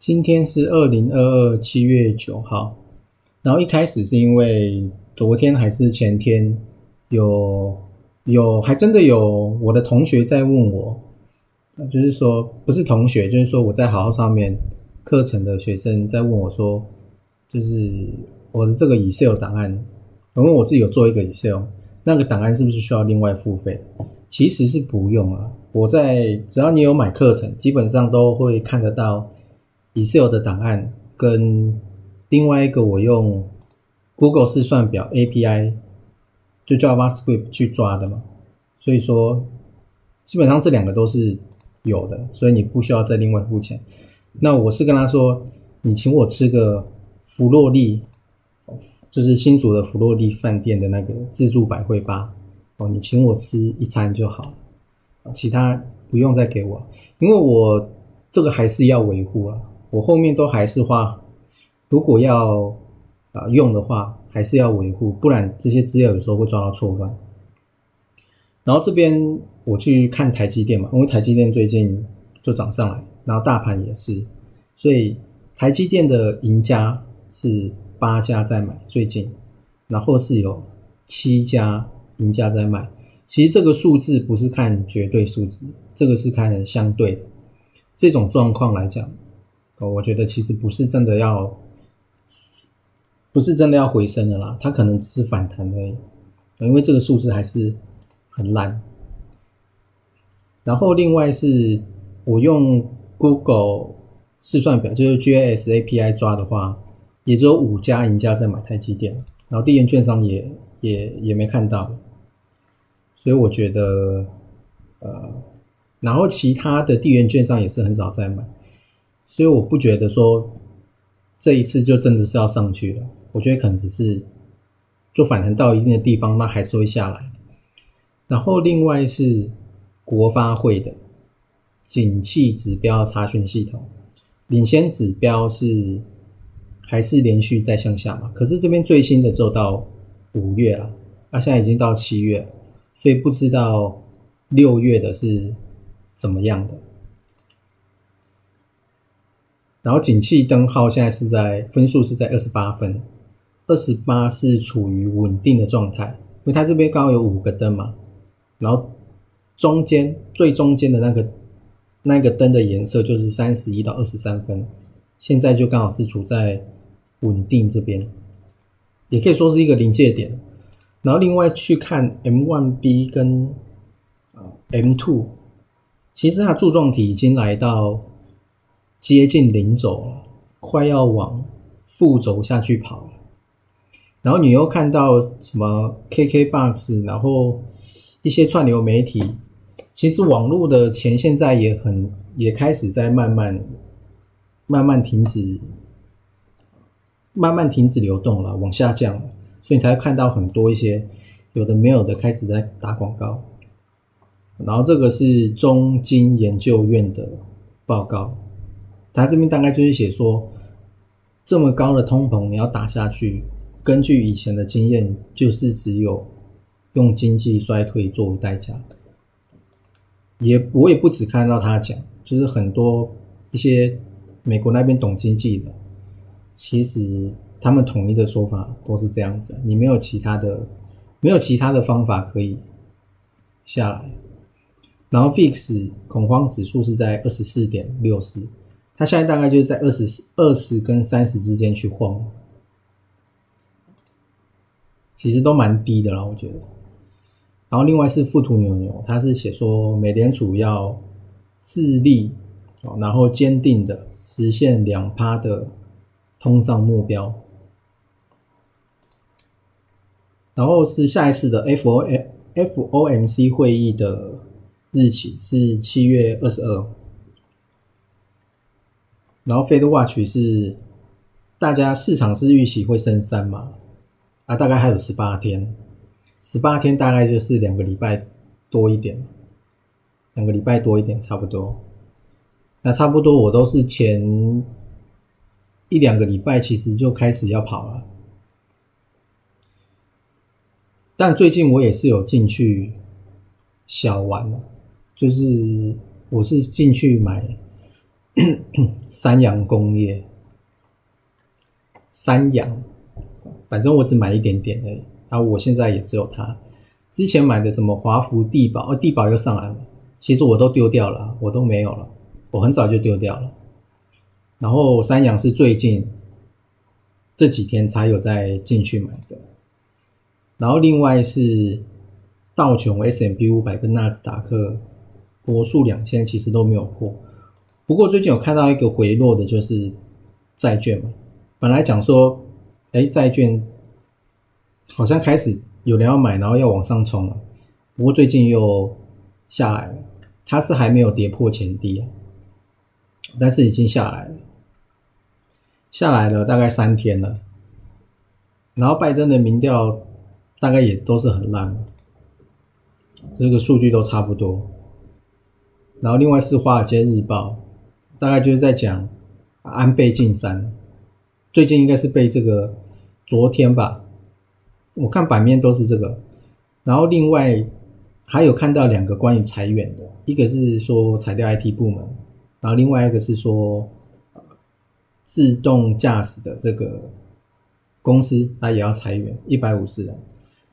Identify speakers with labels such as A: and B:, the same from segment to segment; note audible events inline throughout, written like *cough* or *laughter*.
A: 今天是二零二二七月九号，然后一开始是因为昨天还是前天有有还真的有我的同学在问我，就是说不是同学，就是说我在好好上面课程的学生在问我说，就是我的这个 Excel 档案，我问我自己有做一个 Excel，那个档案是不是需要另外付费？其实是不用啊，我在只要你有买课程，基本上都会看得到。Excel 的档案跟另外一个我用 Google 试算表 API 就 JavaScript 去抓的嘛，所以说基本上这两个都是有的，所以你不需要再另外付钱。那我是跟他说，你请我吃个弗洛利，就是新竹的弗洛利饭店的那个自助百汇吧，哦，你请我吃一餐就好，其他不用再给我，因为我这个还是要维护啊。我后面都还是花，如果要啊用的话，还是要维护，不然这些资料有时候会抓到错乱。然后这边我去看台积电嘛，因为台积电最近就涨上来，然后大盘也是，所以台积电的赢家是八家在买最近，然后是有七家赢家在卖。其实这个数字不是看绝对数字，这个是看相对的。这种状况来讲。哦，我觉得其实不是真的要，不是真的要回升的啦，它可能只是反弹而已，因为这个数字还是很烂。然后另外是我用 Google 试算表，就是 GIS API 抓的话，也只有五家赢家在买台积电，然后地缘券商也也也没看到，所以我觉得，呃，然后其他的地缘券商也是很少在买。所以我不觉得说这一次就真的是要上去了，我觉得可能只是就反弹到一定的地方，那还是会下来。然后另外是国发会的景气指标查询系统，领先指标是还是连续在向下嘛？可是这边最新的只有到五月了，那现在已经到七月，所以不知道六月的是怎么样的。然后景气灯号现在是在分数是在二十八分，二十八是处于稳定的状态，因为它这边刚好有五个灯嘛，然后中间最中间的那个那个灯的颜色就是三十一到二十三分，现在就刚好是处在稳定这边，也可以说是一个临界点。然后另外去看 M one B 跟 M two，其实它柱状体已经来到。接近零轴了，快要往负轴下去跑了。然后你又看到什么 KKBOX，然后一些串流媒体，其实网络的钱现在也很也开始在慢慢慢慢停止，慢慢停止流动了，往下降了。所以你才会看到很多一些有的没有的开始在打广告。然后这个是中金研究院的报告。他这边大概就是写说，这么高的通膨你要打下去，根据以前的经验，就是只有用经济衰退作为代价。也我也不只看到他讲，就是很多一些美国那边懂经济的，其实他们统一的说法都是这样子，你没有其他的，没有其他的方法可以下来。然后 fix 恐慌指数是在二十四点六四。它现在大概就是在二十、二十跟三十之间去晃，其实都蛮低的了，我觉得。然后另外是富途牛牛，它是写说美联储要自立，然后坚定的实现两趴的通胀目标。然后是下一次的 F O F O M C 会议的日期是七月二十二。然后 Fed Watch 是大家市场是预期会升三嘛，啊，大概还有十八天，十八天大概就是两个礼拜多一点，两个礼拜多一点差不多。那差不多我都是前一两个礼拜其实就开始要跑了，但最近我也是有进去小玩，就是我是进去买 *coughs* 三洋工业。三阳，反正我只买一点点而已。然后我现在也只有它。之前买的什么华福地宝，哦，地宝又上来了。其实我都丢掉了，我都没有了。我很早就丢掉了。然后三阳是最近这几天才有再进去买的。然后另外是道琼 S M P 五百跟纳斯达克博数两千，其实都没有破。不过最近有看到一个回落的，就是债券嘛。本来讲说，哎，债券好像开始有人要买，然后要往上冲了。不过最近又下来了，它是还没有跌破前低，但是已经下来了，下来了大概三天了。然后拜登的民调大概也都是很烂，这个数据都差不多。然后另外是华尔街日报，大概就是在讲安倍晋三。最近应该是被这个昨天吧，我看版面都是这个，然后另外还有看到两个关于裁员的，一个是说裁掉 IT 部门，然后另外一个是说自动驾驶的这个公司它也要裁员一百五十人，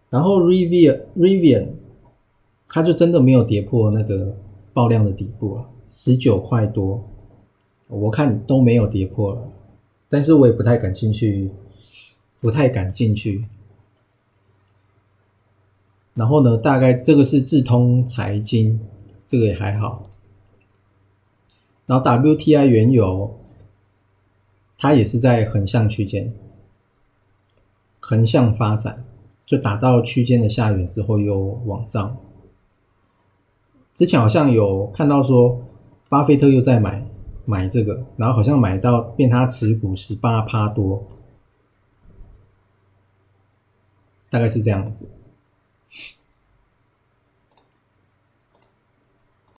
A: 然后 Rivian Rivian 它就真的没有跌破那个爆量的底部啊，十九块多，我看都没有跌破了。但是我也不太感兴趣，不太敢进去。然后呢，大概这个是智通财经，这个也还好。然后 WTI 原油，它也是在横向区间，横向发展，就打到区间的下缘之后又往上。之前好像有看到说，巴菲特又在买。买这个，然后好像买到变他持股十八趴多，大概是这样子。